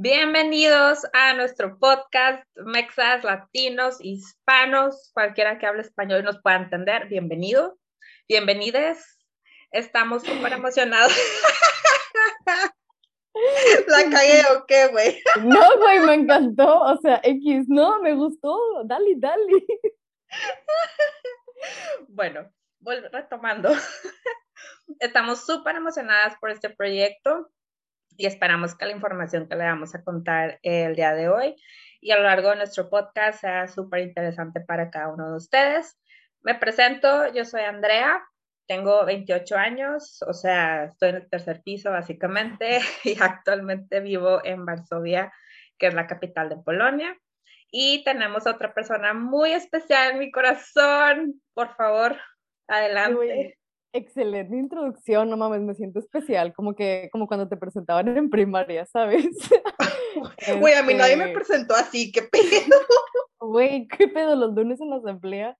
Bienvenidos a nuestro podcast Mexas, Latinos, Hispanos, cualquiera que hable español nos pueda entender. Bienvenido, bienvenides. Estamos súper emocionados. ¿La cagué o qué, güey? No, güey, me encantó. O sea, X, no, me gustó. Dale, dale. Bueno, retomando. Estamos súper emocionadas por este proyecto y esperamos que la información que le vamos a contar el día de hoy y a lo largo de nuestro podcast sea súper interesante para cada uno de ustedes. Me presento, yo soy Andrea, tengo 28 años, o sea, estoy en el tercer piso básicamente y actualmente vivo en Varsovia, que es la capital de Polonia. Y tenemos otra persona muy especial en mi corazón. Por favor, adelante. Excelente introducción, no mames, me siento especial, como que, como cuando te presentaban en primaria, ¿sabes? Güey, a mí nadie me este presentó así, qué pedo. Güey, qué pedo, los lunes en la asamblea.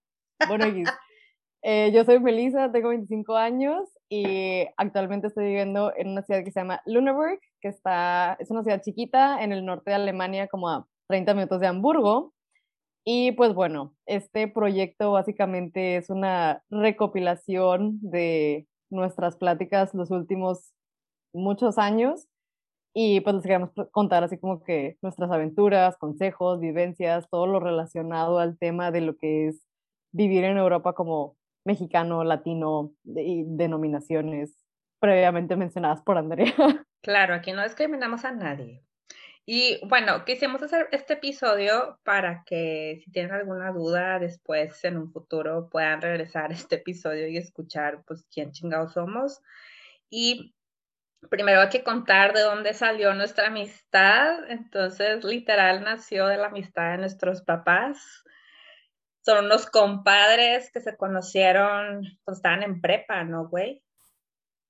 Bueno, eh, yo soy Melissa, tengo 25 años y actualmente estoy viviendo en una ciudad que se llama Luneburg, que está, es una ciudad chiquita en el norte de Alemania, como a 30 minutos de Hamburgo. Y pues bueno, este proyecto básicamente es una recopilación de nuestras pláticas los últimos muchos años y pues les queremos contar así como que nuestras aventuras, consejos, vivencias, todo lo relacionado al tema de lo que es vivir en Europa como mexicano, latino y denominaciones previamente mencionadas por Andrea. Claro, aquí no discriminamos a nadie. Y bueno, quisimos hacer este episodio para que si tienen alguna duda después en un futuro puedan regresar a este episodio y escuchar pues quién chingados somos. Y primero hay que contar de dónde salió nuestra amistad. Entonces, literal nació de la amistad de nuestros papás. Son unos compadres que se conocieron cuando estaban en prepa, ¿no, güey?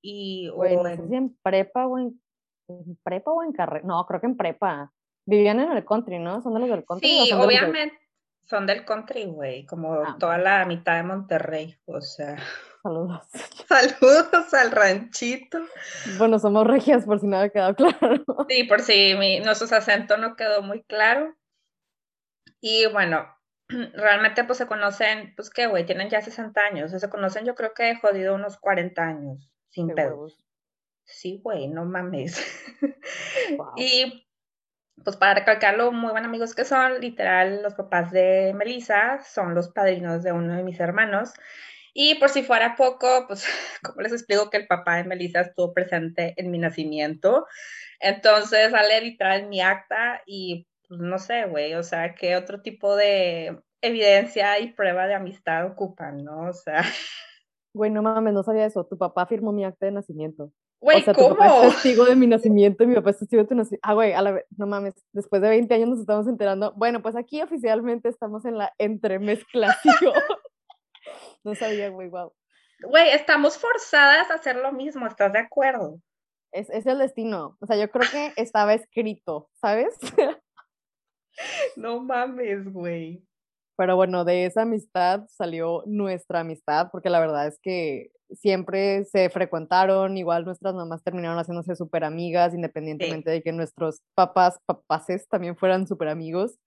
Y, bueno, en... en prepa o en ¿En prepa o en carrera? No, creo que en prepa. Vivían en el country, ¿no? ¿Son de los del country? Sí, obviamente. Son del country, güey, como ah. toda la mitad de Monterrey, o sea. Saludos. Saludos al ranchito. Bueno, somos regias, por si no ha quedado claro. Sí, por si mi, nuestro acento no quedó muy claro. Y bueno, realmente pues se conocen, pues qué, güey, tienen ya 60 años. se conocen yo creo que he jodido unos 40 años, sin pedos. Sí, güey, no mames. y pues para recalcarlo, muy buenos amigos que son, literal, los papás de Melissa son los padrinos de uno de mis hermanos. Y por si fuera poco, pues, como les explico que el papá de Melissa estuvo presente en mi nacimiento. Entonces sale literal en mi acta y pues no sé, güey, o sea, qué otro tipo de evidencia y prueba de amistad ocupan, ¿no? O sea. Güey, no mames, no sabía eso. Tu papá firmó mi acta de nacimiento. Güey, o sea, ¿cómo? tu papá es testigo de mi nacimiento y mi papá es testigo de tu nacimiento. Ah, güey, a la vez, no mames, después de 20 años nos estamos enterando. Bueno, pues aquí oficialmente estamos en la entremezclación. no sabía, güey, wow. Güey, estamos forzadas a hacer lo mismo, ¿estás de acuerdo? Es, es el destino. O sea, yo creo que estaba escrito, ¿sabes? no mames, güey. Pero bueno, de esa amistad salió nuestra amistad, porque la verdad es que siempre se frecuentaron, igual nuestras mamás terminaron haciéndose súper amigas, independientemente de que nuestros papás, papaces también fueran súper amigos.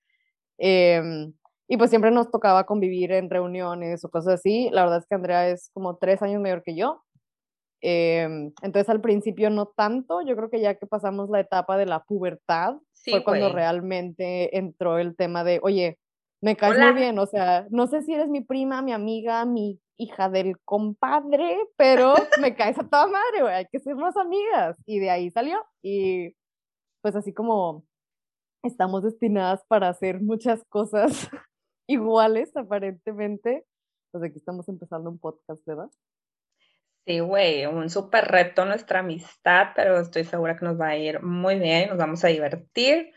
Em, y pues siempre nos tocaba convivir en reuniones o cosas así. La verdad es que Andrea es como tres años mayor que yo. Em, entonces al principio no tanto, yo creo que ya que pasamos la etapa de la pubertad, fue cuando realmente entró el tema de, oye, me caes muy bien, o sea, no sé si eres mi prima, mi amiga, mi hija del compadre, pero me caes a toda madre, güey, hay que ser más amigas. Y de ahí salió. Y pues así como estamos destinadas para hacer muchas cosas iguales, aparentemente, pues aquí estamos empezando un podcast, ¿verdad? Sí, güey, un súper reto nuestra amistad, pero estoy segura que nos va a ir muy bien, nos vamos a divertir.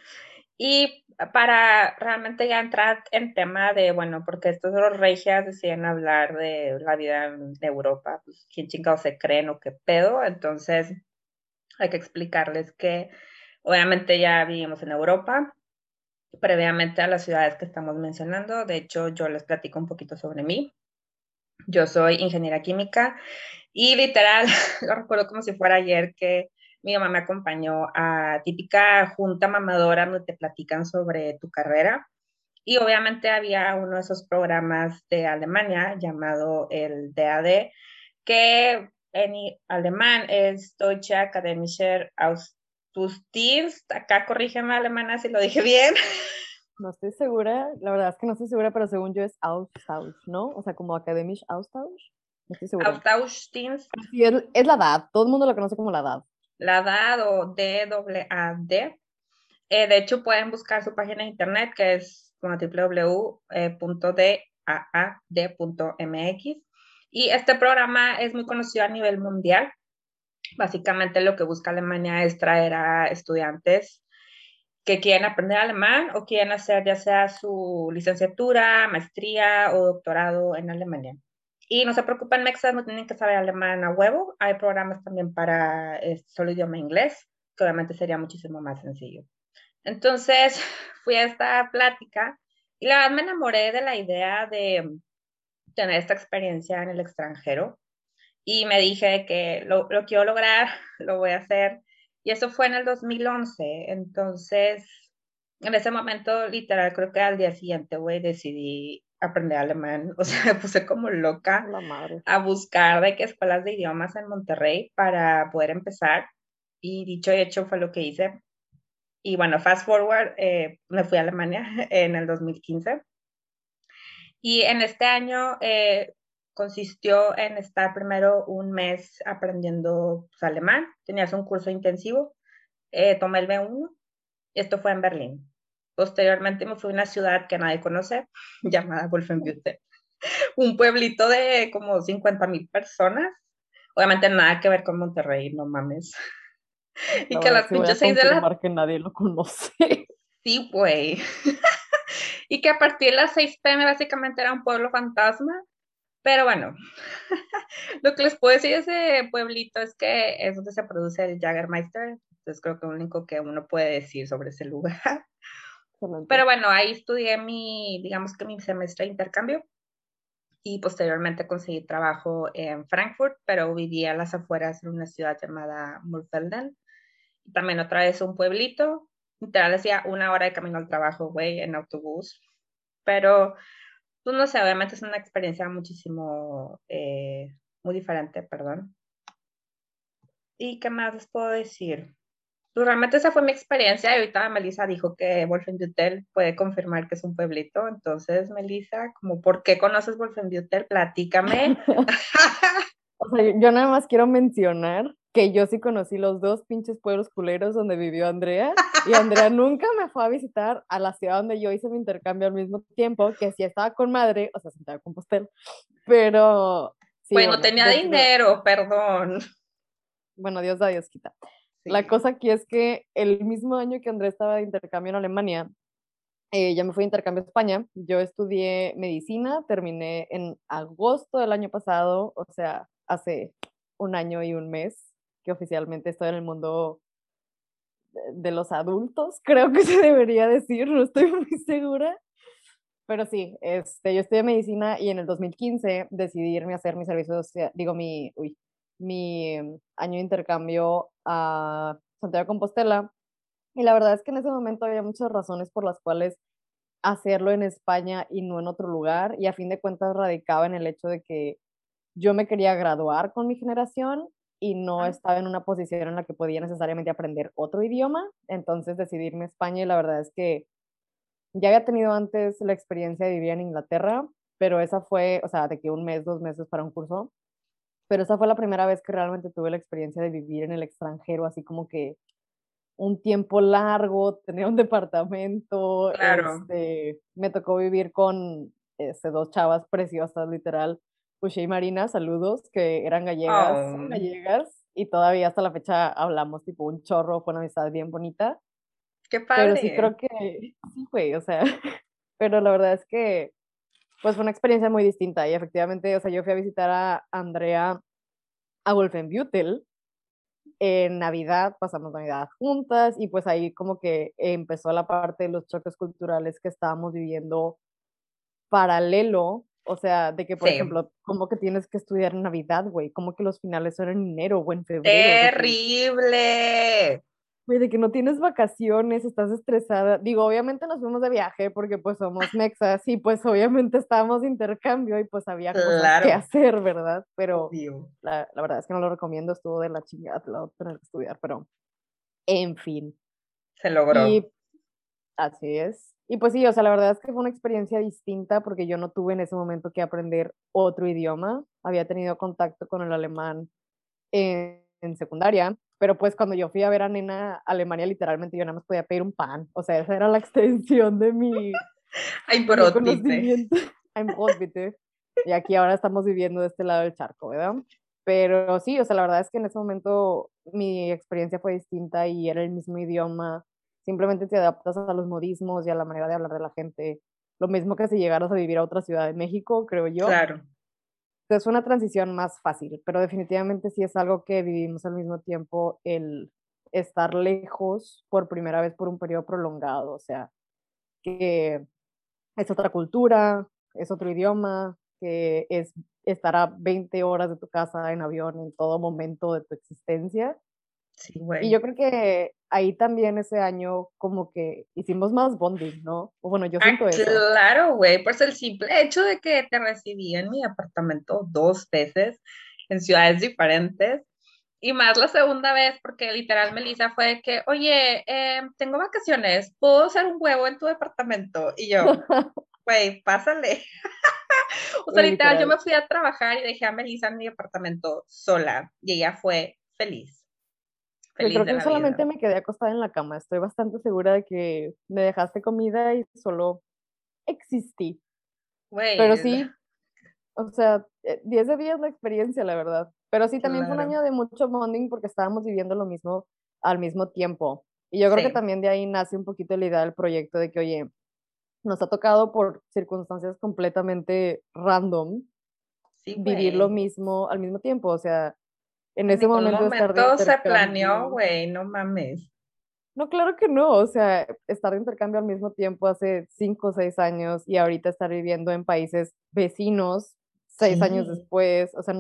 Y para realmente ya entrar en tema de, bueno, porque estos los regias deciden hablar de la vida en Europa, pues quién chingado se creen o qué pedo, entonces hay que explicarles que obviamente ya vivimos en Europa, previamente a las ciudades que estamos mencionando, de hecho yo les platico un poquito sobre mí. Yo soy ingeniera química y literal, lo recuerdo como si fuera ayer que mi mamá me acompañó a típica junta mamadora donde te platican sobre tu carrera. Y obviamente había uno de esos programas de Alemania llamado el DAD, que en alemán es Deutsche Akademischer Austustdienst. Acá corrígeme alemana si lo dije bien. No estoy segura, la verdad es que no estoy segura, pero según yo es Austausch, ¿no? O sea, como Akademisch Austausch. No estoy segura. Austauschdienst. Sí, es, es, la DAD, todo el mundo lo conoce como la DAD. La DAD o D-A-D. Eh, de hecho, pueden buscar su página de internet que es www.daad.mx. Y este programa es muy conocido a nivel mundial. Básicamente lo que busca Alemania es traer a estudiantes que quieren aprender alemán o quieren hacer ya sea su licenciatura, maestría o doctorado en Alemania. Y no se preocupen, mexas, no tienen que saber alemán a huevo. Hay programas también para este, solo idioma inglés, que obviamente sería muchísimo más sencillo. Entonces, fui a esta plática y la verdad me enamoré de la idea de tener esta experiencia en el extranjero y me dije que lo, lo quiero lograr, lo voy a hacer. Y eso fue en el 2011. Entonces, en ese momento, literal, creo que al día siguiente, güey, decidí aprender alemán. O sea, me puse como loca a buscar de qué escuelas de idiomas en Monterrey para poder empezar. Y dicho y hecho fue lo que hice. Y bueno, fast forward, eh, me fui a Alemania en el 2015. Y en este año eh, consistió en estar primero un mes aprendiendo pues, alemán. Tenías un curso intensivo. Eh, tomé el B1. Esto fue en Berlín. Posteriormente me fui a una ciudad que nadie conoce, llamada Wolfenbüttel. Un pueblito de como 50 mil personas. Obviamente nada que ver con Monterrey, no mames. y que las pinches seis de la... que nadie lo conoce. Sí, güey. y que a partir de las 6 pm básicamente era un pueblo fantasma. Pero bueno, lo que les puedo decir de ese pueblito es que es donde se produce el Jagermeister. Entonces creo que lo único que uno puede decir sobre ese lugar. Pero bueno, ahí estudié mi, digamos que mi semestre de intercambio y posteriormente conseguí trabajo en Frankfurt, pero vivía a las afueras en una ciudad llamada Murfelden. También otra vez un pueblito, literal decía una hora de camino al trabajo, güey, en autobús. Pero, pues no sé, obviamente es una experiencia muchísimo, eh, muy diferente, perdón. ¿Y qué más les puedo decir? Pues realmente esa fue mi experiencia y ahorita Melissa dijo que Wolfenbüttel puede confirmar que es un pueblito. Entonces, Melissa, como, ¿por qué conoces Wolfenbüttel? Platícame. o sea, yo nada más quiero mencionar que yo sí conocí los dos pinches pueblos culeros donde vivió Andrea y Andrea nunca me fue a visitar a la ciudad donde yo hice mi intercambio al mismo tiempo, que sí estaba con madre, o sea, sentaba con postel, pero... bueno, tenía dinero, perdón. Bueno, Dios da, Dios quita. La cosa aquí es que el mismo año que Andrés estaba de intercambio en Alemania, eh, ya me fui de intercambio a España. Yo estudié medicina, terminé en agosto del año pasado, o sea, hace un año y un mes que oficialmente estoy en el mundo de los adultos, creo que se debería decir, no estoy muy segura. Pero sí, este, yo estudié medicina y en el 2015 decidí irme a hacer mi servicio digo, mi, uy, mi año de intercambio a Santiago de Compostela. Y la verdad es que en ese momento había muchas razones por las cuales hacerlo en España y no en otro lugar. Y a fin de cuentas radicaba en el hecho de que yo me quería graduar con mi generación y no ah. estaba en una posición en la que podía necesariamente aprender otro idioma. Entonces decidí irme a España y la verdad es que ya había tenido antes la experiencia de vivir en Inglaterra, pero esa fue, o sea, de que un mes, dos meses para un curso, pero esa fue la primera vez que realmente tuve la experiencia de vivir en el extranjero, así como que un tiempo largo, tener un departamento, claro. Este, me tocó vivir con este, dos chavas preciosas, literal, Puché y Marina, saludos, que eran gallegas, oh. gallegas, y todavía hasta la fecha hablamos tipo un chorro, fue una amistad bien bonita. Qué padre. Pero sí creo que, sí, güey, o sea, pero la verdad es que pues fue una experiencia muy distinta y efectivamente, o sea, yo fui a visitar a Andrea a Wolfenbüttel en Navidad, pasamos Navidad juntas y pues ahí como que empezó la parte de los choques culturales que estábamos viviendo paralelo O sea, de que, por ejemplo, como que tienes que estudiar en Navidad, güey, como que los finales son en enero o en febrero. ¡Terrible! Güey, de que no tienes vacaciones, estás estresada. Digo, obviamente nos fuimos de viaje porque pues somos mexas y pues obviamente estábamos de intercambio y pues había cosas que hacer, ¿verdad? Pero la, la, verdad es que no lo recomiendo, estuvo de la chingada, lo tener que estudiar, pero en fin. Se logró. Y, así es. Y pues sí, o sea, la verdad es que fue una experiencia distinta porque yo no tuve en ese momento que aprender otro idioma. Había tenido contacto con el alemán en, en secundaria, pero pues cuando yo fui a ver a Nena Alemania, literalmente yo nada más podía pedir un pan. O sea, esa era la extensión de mi, Ay, conocimiento. Ay, Y aquí ahora estamos viviendo de este lado del charco, ¿verdad? Pero sí, o sea, la verdad es que en ese momento mi experiencia fue distinta y era el mismo idioma. Simplemente te adaptas a los modismos y a la manera de hablar de la gente. Lo mismo que si llegaras a vivir a otra ciudad de México, creo yo. Claro es una transición más fácil, pero definitivamente sí es algo que vivimos al mismo tiempo, el estar lejos por primera vez por un periodo prolongado, o sea, que es otra cultura, es otro idioma, que es estar a 20 horas de tu casa en avión en todo momento de tu existencia Sí, güey. Y yo creo que ahí también ese año como que hicimos más bonding, ¿no? O bueno, yo siento ah, eso. Claro, güey, pues el simple hecho de que te recibí en mi apartamento dos veces en ciudades diferentes y más la segunda vez porque literal Melissa fue que, oye, em, tengo vacaciones, ¿puedo hacer un huevo en tu departamento? Y yo, güey, pásale. o sea, literal, yo me fui a trabajar y dejé a Melissa en mi apartamento sola y ella fue feliz creo que solamente me quedé acostada en la cama. Estoy bastante segura de que me dejaste comida y solo existí. Pero sí, o sea, 10 de días la experiencia, la verdad. Pero sí, también fue un año de mucho bonding porque estábamos viviendo lo mismo al mismo tiempo. Y yo creo que también de ahí nace un poquito la idea del proyecto de que, oye, nos ha tocado por circunstancias completamente random vivir lo mismo al mismo tiempo. O sea, en ese momento, momento se planeó, güey, no mames. No, claro que no, o sea, estar de intercambio al mismo tiempo hace cinco o seis años y ahorita estar viviendo en países vecinos seis años después, o sea,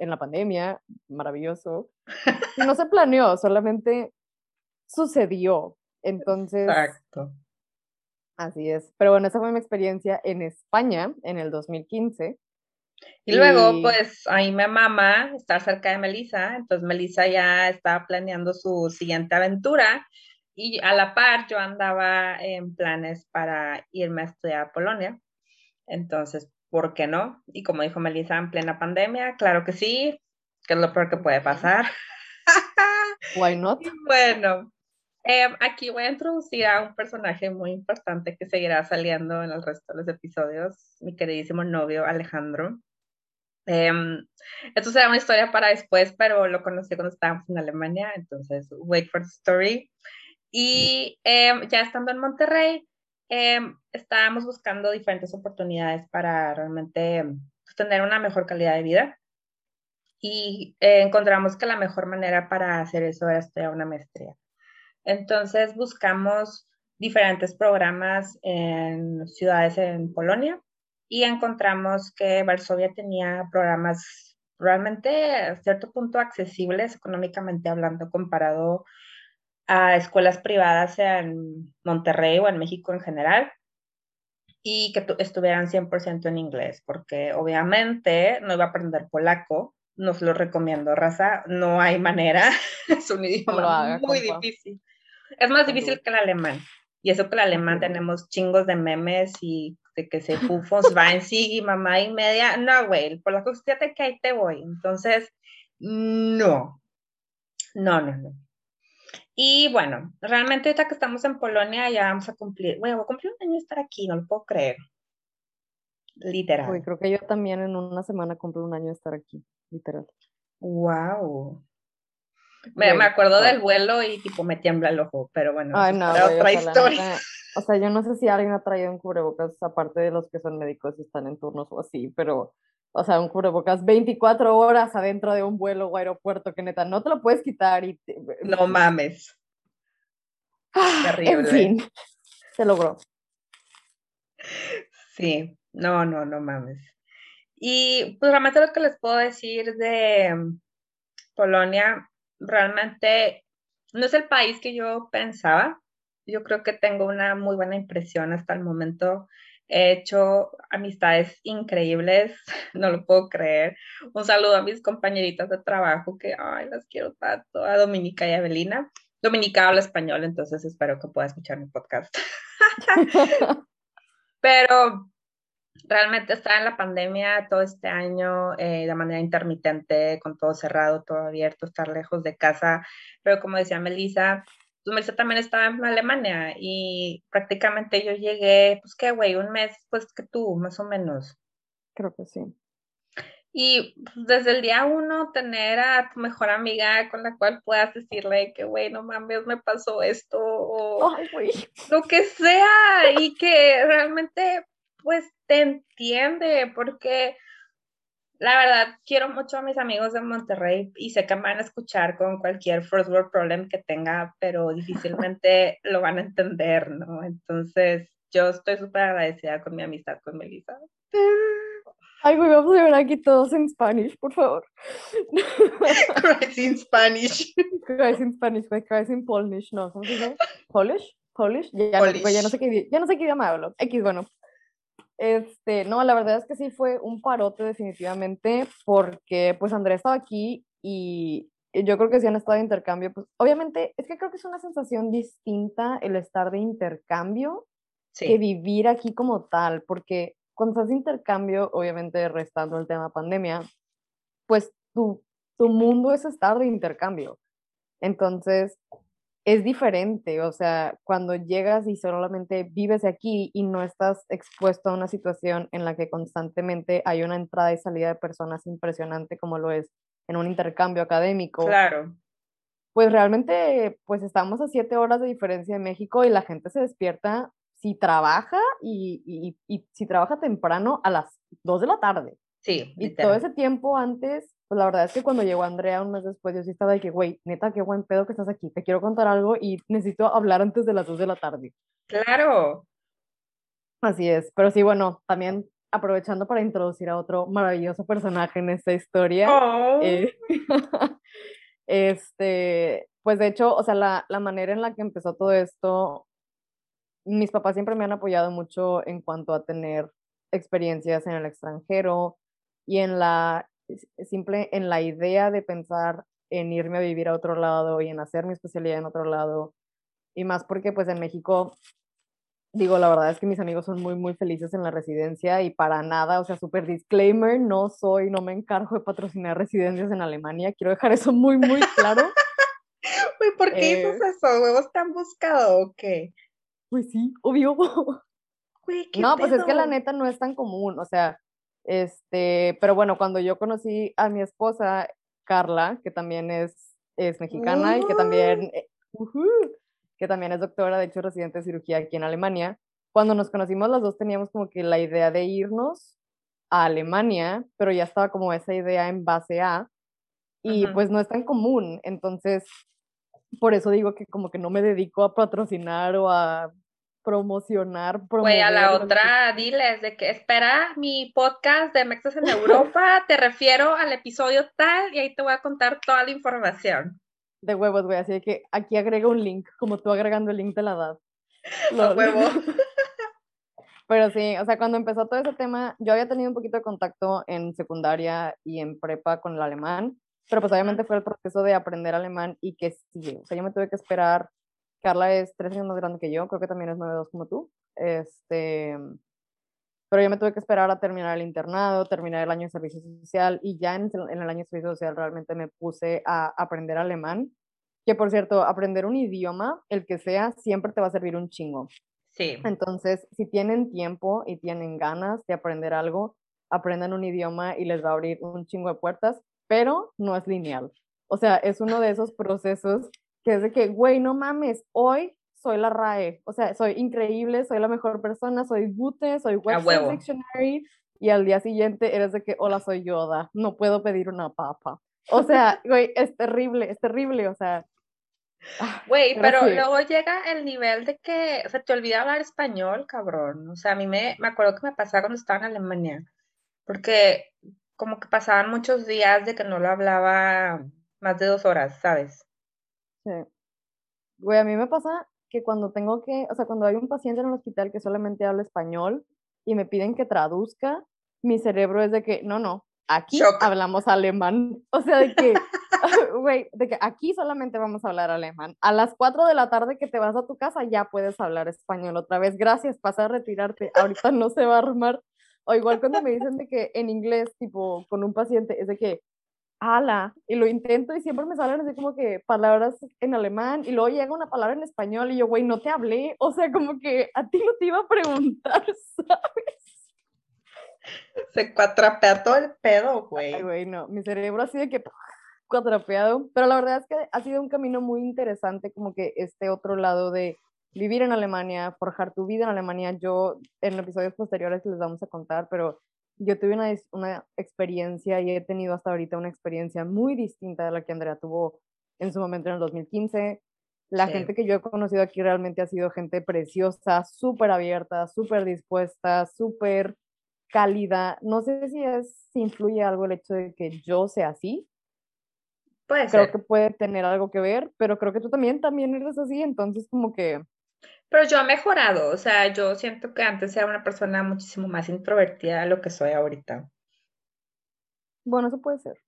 en la pandemia, maravilloso. No se planeó, solamente sucedió. Entonces. Exacto. Así es. Pero bueno, esa fue mi experiencia en España en el 2015. Y, luego, pues ahí me mama estar cerca de Melissa, entonces Melissa ya estaba planeando su siguiente aventura y a la par yo andaba en planes para irme a estudiar a Polonia. Entonces, ¿por qué no? Y como dijo Melissa, en plena pandemia, claro que sí, que es lo peor que puede pasar. Why not? bueno, em, aquí voy a introducir a un personaje muy importante que seguirá saliendo en el resto de los episodios, mi queridísimo novio Alejandro. Eh, esto será una historia para después, pero lo conocí cuando estábamos en Alemania, entonces, wait for the story. Y em, ya estando en Monterrey, em, estábamos buscando diferentes oportunidades para realmente pues, tener una mejor calidad de vida. Y eh, encontramos que la mejor manera para hacer eso era estudiar una maestría. Entonces buscamos diferentes programas en ciudades en Polonia y encontramos que Varsovia tenía programas realmente a cierto punto accesibles económicamente hablando comparado a escuelas privadas en Monterrey o en México en general y que estuvieran 100% en inglés, porque obviamente no iba a aprender polaco, no se lo recomiendo, raza, no hay manera, es un idioma muy difícil. Es más difícil que el alemán, y eso que el alemán tenemos chingos de memes y de que se fufos va en sí y mamá y media. No, güey, por la fíjate que ahí te voy. Entonces, no. No, no, no. Y bueno, realmente ahorita que estamos en Polonia ya vamos a cumplir, bueno, voy a cumplir un año de estar aquí, no lo puedo creer. Literal. Uy, creo que yo también en una semana cumplo un año de estar aquí, literal. Wow. Me, me acuerdo del vuelo y tipo me tiembla el ojo, pero bueno, Ay, no, otra historia. O sea, yo no sé si alguien ha traído un cubrebocas, aparte de los que son médicos y están en turnos o así, pero, o sea, un cubrebocas 24 horas adentro de un vuelo o aeropuerto que neta no te lo puedes quitar y... No mames. Terrible. En fin, se logró. Sí, no, no, no mames. Y pues realmente lo que les puedo decir de Polonia, realmente no es el país que yo pensaba. Yo creo que tengo una muy buena impresión hasta el momento. He hecho amistades increíbles, no lo puedo creer. Un saludo a mis compañeritas de trabajo que, ay, las quiero tanto, a Dominica y a Belina. Dominica habla español, entonces espero que pueda escuchar mi podcast. Pero realmente estar en la pandemia todo este año eh, de manera intermitente, con todo cerrado, todo abierto, estar lejos de casa. Pero como decía Melissa, pues Melissa también estaba en Alemania y prácticamente yo llegué, pues qué, güey, un mes, pues que tú, más o menos. Creo que sí. Y pues, desde el día uno, tener a tu mejor amiga con la cual puedas decirle que, güey, no mames, me pasó esto, o lo que sea, y que realmente, pues, te entiende, porque la verdad, quiero mucho a mis amigos de Monterrey y sé que me van a escuchar con cualquier first world problem que tenga, pero difícilmente lo van a entender, ¿no? Entonces, yo estoy súper agradecida con mi amistad con Melissa. Ay, güey, vamos a ver aquí todos en Spanish, por favor. Cries in Spanish. Cries in Spanish, güey, cries in Polish, no, ¿cómo se llama? Polish, Polish, ya, ya, no sé qué, ya no sé qué idioma hablo. X, bueno. Este, no, la verdad es que sí fue un parote definitivamente, porque pues Andrés estaba aquí y yo creo que sí han estado de intercambio, pues obviamente es que creo que es una sensación distinta el estar de intercambio que vivir aquí como tal, porque cuando haces intercambio, obviamente restando el tema pandemia, pues tu, tu mundo es estar de intercambio. Entonces, es diferente, o sea, cuando llegas y solamente vives aquí y no estás expuesto a una situación en la que constantemente hay una entrada y salida de personas impresionante como lo es en un intercambio académico. Claro. Pues realmente, pues estamos a siete horas de diferencia de México y la gente se despierta si trabaja y, si trabaja temprano a las 2 de la tarde. Sí. Y todo ese tiempo antes, pues la verdad es que cuando llegó Andrea un mes después, yo sí estaba de que, güey, neta, qué buen pedo que estás aquí, te quiero contar algo y necesito hablar antes de las 2 de la tarde. Claro. Así es, pero sí, bueno, también aprovechando para introducir a otro maravilloso personaje en esta historia. Oh. Eh, este, pues de hecho, o sea, la, la manera en la que empezó todo esto mis papás siempre me han apoyado mucho en cuanto a tener experiencias en el extranjero y en la simple en la idea de pensar en irme a vivir a otro lado y en hacer mi especialidad en otro lado y más porque pues en México digo la verdad es que mis amigos son muy muy felices en la residencia y para nada o sea super disclaimer no soy no me encargo de patrocinar residencias en Alemania quiero dejar eso muy muy claro Uy, ¿por qué dices eh, eso? ¿Huevos te han buscado o qué? Pues sí, obvio. no, pues es que la neta no es tan común, o sea, este, pero bueno, cuando yo conocí a mi esposa, Carla, que también es, es mexicana y que también, eh, que también es doctora, de hecho, residente de cirugía aquí en Alemania, cuando nos conocimos las dos teníamos como que la idea de irnos a Alemania, pero ya estaba como esa idea en base a, y pues no es tan común, entonces, por eso digo que como que no me dedico a patrocinar o a promocionar, Güey, a la otra, diles de que espera mi podcast de Mexas en Europa, te refiero al episodio tal y ahí te voy a contar toda la información. De huevos, güey, así que aquí agrega un link, como tú agregando el link de la edad. Los huevos. Pero sí, o sea, cuando empezó todo ese tema, yo había tenido un poquito de contacto en secundaria y en prepa con el alemán, pero pues obviamente fue el proceso de aprender alemán y que sigue. O sea, yo me tuve que esperar Carla es tres años más grande que yo, creo que también es 9'2 como tú. Este, pero yo me tuve que esperar a terminar el internado, terminar el año de servicio social y ya en, el año de servicio social realmente me puse a aprender alemán. Que por cierto, aprender un idioma, el que sea, siempre te va a servir un chingo. Sí. Entonces, si tienen tiempo y tienen ganas de aprender algo, aprendan un idioma y les va a abrir un chingo de puertas, pero no es lineal. O sea, es uno de esos procesos que es de que, güey, no mames, hoy soy la RAE, o sea, soy increíble, soy la mejor persona, soy Bute, soy Webster Dictionary, y al día siguiente eres de que, hola, soy Yoda, no puedo pedir una papa. O sea, güey, es terrible, es terrible, o sea. Ah, güey, pero, luego llega el nivel de que, o sea, te olvida hablar español, cabrón. O sea, a mí me, me acuerdo que me pasaba cuando estaba en Alemania, porque como que pasaban muchos días de que no lo hablaba más de dos horas, ¿sabes? Sí. Güey, a mí me pasa que cuando tengo que, o sea, cuando hay un paciente en el hospital que solamente habla español y me piden que traduzca, mi cerebro es de que, no, no, aquí hablamos alemán. O sea, de que, güey, de que aquí solamente vamos a hablar alemán. A las 4 de la tarde que te vas a tu casa ya puedes hablar español otra vez. Gracias, pasa a retirarte. Ahorita no se va a armar. O igual cuando me dicen de que en inglés, tipo, con un paciente, es de que, ala, y lo intento y siempre me salen así como que palabras en alemán y luego llega una palabra en español y yo, güey, no te hablé, o sea, como que a ti no te iba a preguntar, ¿sabes? Se cuatrapea todo el pedo, güey. Ay, güey, no, mi cerebro así de que cuatrapeado, pero la verdad es que ha sido un camino muy interesante como que este otro lado de vivir en Alemania, forjar tu vida en Alemania. Yo en episodios posteriores les vamos a contar, pero yo tuve una, una experiencia y he tenido hasta ahorita una experiencia muy distinta de la que Andrea tuvo en su momento en el 2015. La gente que yo he conocido aquí realmente ha sido gente preciosa, súper abierta, súper dispuesta, súper cálida. No sé si es si influye algo el hecho de que yo sea así. Puede creo que puede tener algo que ver, pero creo que tú también también eres así, entonces como que pero yo he mejorado, o sea, yo siento que antes era una persona muchísimo más introvertida de lo que soy ahorita. Bueno, eso puede ser.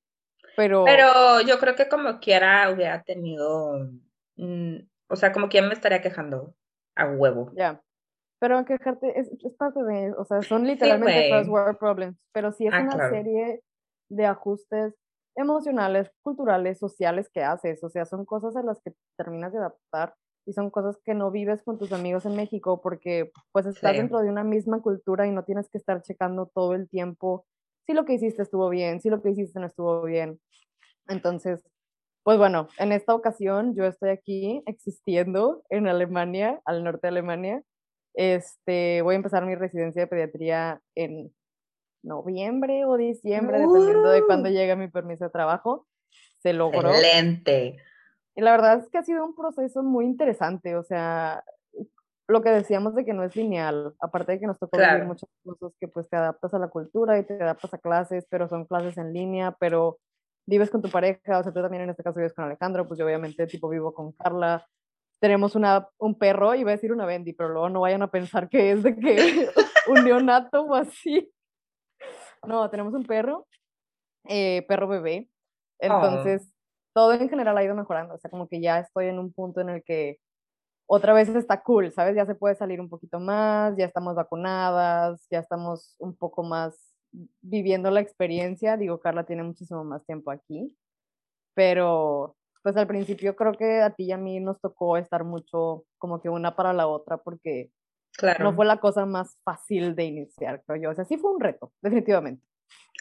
Pero, pero yo creo que como quiera hubiera tenido, mm, o sea, como quiera me estaría quejando a huevo. Ya. Pero quejarte es, es, parte de, o sea, son literalmente first world problems. Pero si es ah, una serie de ajustes emocionales, culturales, sociales que haces, o sea, son cosas a las que terminas de adaptar y son cosas que no vives con tus amigos en México porque pues estás dentro de una misma cultura y no tienes que estar checando todo el tiempo si lo que hiciste estuvo bien, si lo que hiciste no estuvo bien. Entonces, pues bueno, en esta ocasión yo estoy aquí existiendo en Alemania, al norte de Alemania. Este, voy a empezar mi residencia de pediatría en noviembre o diciembre, dependiendo de cuándo llegue mi permiso de trabajo. Se logró. Excelente. Y la verdad es que ha sido un proceso muy interesante, o sea, lo que decíamos de que no es lineal, aparte de que nos tocó vivir muchas cosas que pues te adaptas a la cultura y te adaptas a clases, pero son clases en línea, pero vives con tu pareja, o sea, tú también en este caso vives con Alejandro, pues yo obviamente tipo vivo con Carla, tenemos una, un perro, iba a decir una Bendy, pero luego no vayan a pensar que es de que un neonato o así. No, tenemos un perro, eh, perro bebé, oh. Todo en general ha ido mejorando, o sea, como que ya estoy en un punto en el que otra vez está cool, ¿sabes? Ya se puede salir un poquito más, ya estamos vacunadas, ya estamos un poco más viviendo la experiencia. Digo, Carla tiene muchísimo más tiempo aquí, pero pues al principio creo que a ti y a mí nos tocó estar mucho como que una para la otra porque claro. no fue la cosa más fácil de iniciar, creo yo. O sea, sí fue un reto, definitivamente.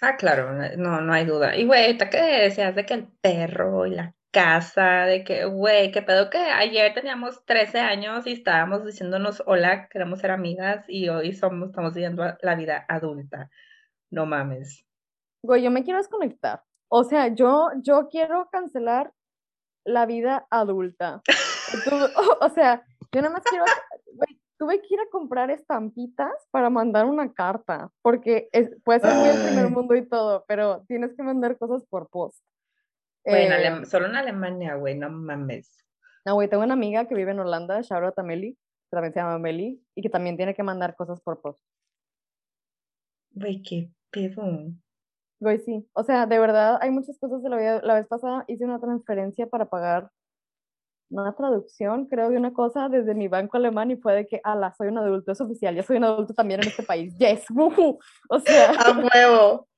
Ah, claro, no, no hay duda. Y güey, ¿te que decías de que el perro y la casa, de que, güey, qué pedo que ayer teníamos 13 años y estábamos diciéndonos hola, queremos ser amigas y hoy somos, estamos viviendo la vida adulta. No mames. Güey, yo me quiero desconectar. O sea, yo, yo quiero cancelar la vida adulta. o, sea, yo nada más quiero, tuve que ir a comprar estampitas para mandar una carta, porque es, puede ser muy el primer mundo y todo, pero tienes que mandar cosas por post. Bueno, solo en Alemania, güey, no mames. No, güey, tengo una amiga que vive en Holanda, Shaura Tameli, que también se llama Meli, y que también tiene que mandar cosas por post. Güey, qué pedo. Güey, sí. O sea, de verdad, hay muchas cosas de la vida. La vez pasada hice una transferencia para pagar una traducción, creo, de una cosa desde mi banco alemán y fue de que, ala, soy un adulto, es oficial, ya soy un adulto también en este país. Yes, O sea. A nuevo.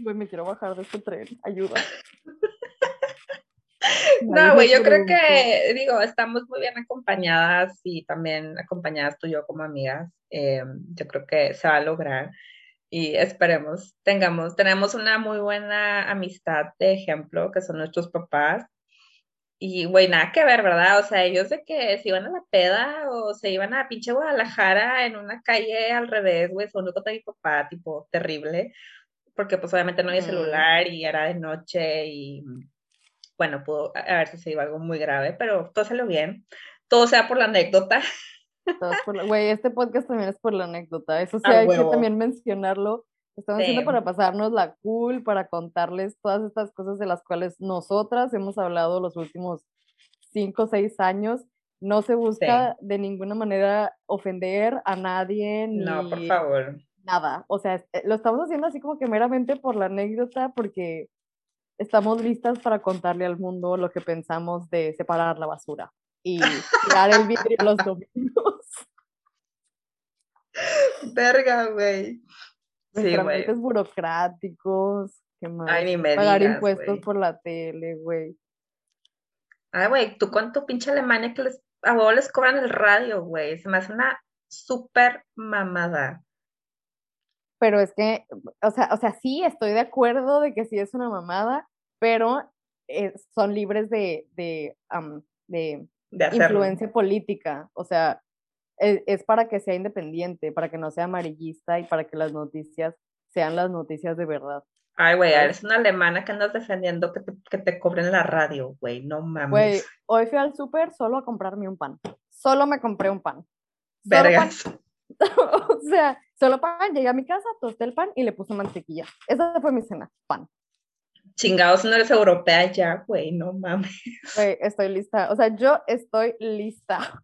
Güey, me quiero bajar de este tren, ayuda. No, güey, yo creo que, digo, estamos muy bien acompañadas y también acompañadas tú y yo como amigas. Eh, yo creo que se va a lograr y esperemos, tengamos, tenemos una muy buena amistad de ejemplo, que son nuestros papás. Y, güey, nada que ver, ¿verdad? O sea, ellos de que se iban a la peda o se iban a pinche Guadalajara en una calle al revés, güey, son con mi papá, tipo, terrible, porque pues obviamente no había celular y era de noche y, bueno, pudo se iba algo muy grave, pero todo salió bien, todo sea por la anécdota. Güey, este podcast también es por la anécdota, eso sí, hay que también mencionarlo. Estamos haciendo para pasarnos la cool, para contarles todas estas cosas de las cuales nosotras hemos hablado los últimos cinco o seis años. No se busca de ninguna manera ofender a nadie. No, por favor. Nada. O sea, eh, lo estamos haciendo así como que meramente por la anécdota, porque estamos listas para contarle al mundo lo que pensamos de separar la basura y tirar el vidrio los domingos. Verga, güey. Sí, trámites burocráticos, ¿qué más? Pagar impuestos por la tele, güey. Ay, güey, tú con tu pinche Alemania que les, a vos les cobran el radio, güey. Se me hace una súper mamada. Pero es que, o sea, o sea, sí, estoy de acuerdo de que sí es una mamada, pero eh, son libres de, de, de, influencia política. O sea, es, es, para que sea independiente, para que no sea amarillista y para que las noticias sean las noticias de verdad. Ay, güey, eres una alemana que andas defendiendo que te, que te cobren la radio, güey, no mames. Güey, hoy fui al súper solo a comprarme un pan. Solo me compré un pan. Vergas. o sea, solo pan, llegué a mi casa, tosté el pan y le puse mantequilla. Esa fue mi cena, pan. Chingados, no eres europea ya, güey, no mames. Güey, estoy lista. O sea, yo estoy lista.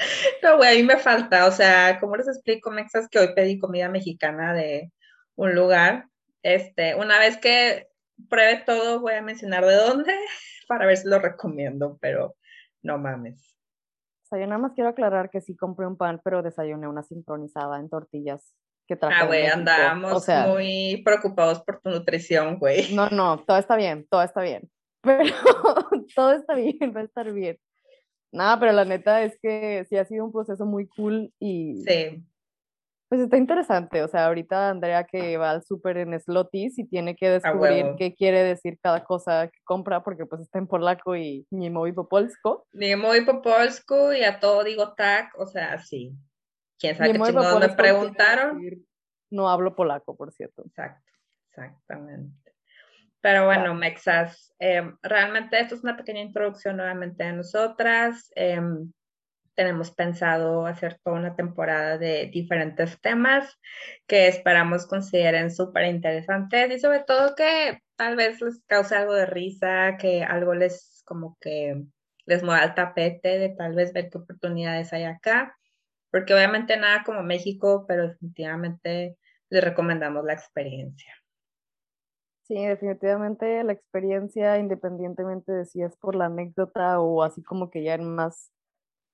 No, güey, a mí me falta, o sea, ¿cómo les explico, Mexas, que hoy pedí comida mexicana de un lugar? Este, una vez que pruebe todo, voy a mencionar de dónde para ver si lo recomiendo, pero no mames. O sea, yo nada más quiero aclarar que sí compré un pan, pero desayuné una sincronizada en tortillas que traje. Ah, güey, andábamos muy preocupados por tu nutrición, güey. No, no, todo está bien, todo está bien. Pero todo está bien, va a estar bien. Nada, pero la neta es que sí ha sido un proceso muy cool y sí. pues está interesante. O sea, ahorita Andrea que va al súper en Slotis y tiene que descubrir qué quiere decir cada cosa que compra porque pues está en polaco y ni móvil popolsko. Ni móvil popolsko y a todo digo tac, o sea, sí. ¿Quién sabe qué chingón me preguntaron? no hablo polaco, por cierto. Exacto, exactamente. Pero bueno, Mexas, em, realmente esto es una pequeña introducción nuevamente a nosotras. Em, tenemos pensado hacer toda una temporada de diferentes temas que esperamos consideren súper interesantes y sobre todo que tal vez les cause algo de risa, que algo les como que les mueva el tapete de tal vez ver qué oportunidades hay acá, porque obviamente nada como México, pero definitivamente les recomendamos la experiencia. Sí, definitivamente la experiencia, independientemente de si es por la anécdota o así como que ya en más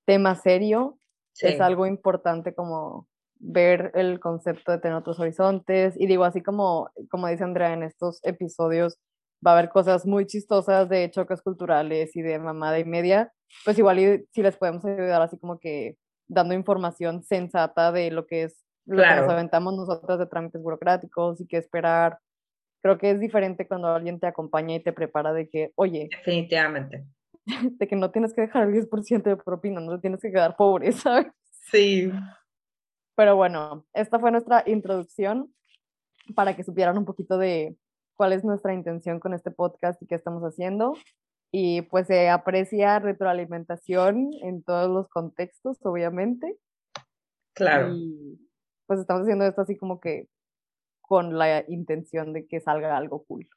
tema serio, es algo importante como ver el concepto de tener otros horizontes. Y digo, así como, como dice Andrea, en estos episodios va a haber cosas muy chistosas de choques culturales y de mamada y media, pues igual y, si les podemos ayudar así como que dando información sensata de lo que es lo que nos aventamos nosotros de trámites burocráticos y qué esperar creo que es diferente cuando alguien te acompaña y te prepara de que, oye. Definitivamente. De que no tienes que dejar el 10% de propina, no te tienes que quedar pobre, ¿sabes? Sí. Pero bueno, esta fue nuestra introducción para que supieran un poquito de cuál es nuestra intención con este podcast y qué estamos haciendo. Y pues se aprecia retroalimentación en todos los contextos, obviamente. Claro. Y pues estamos haciendo esto así como que con la intención de que salga algo cool.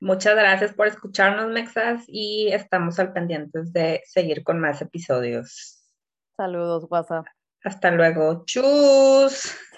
Muchas gracias por escucharnos, Mexas, y estamos al pendientes de seguir con más episodios. Saludos, WhatsApp. Hasta luego. Chus.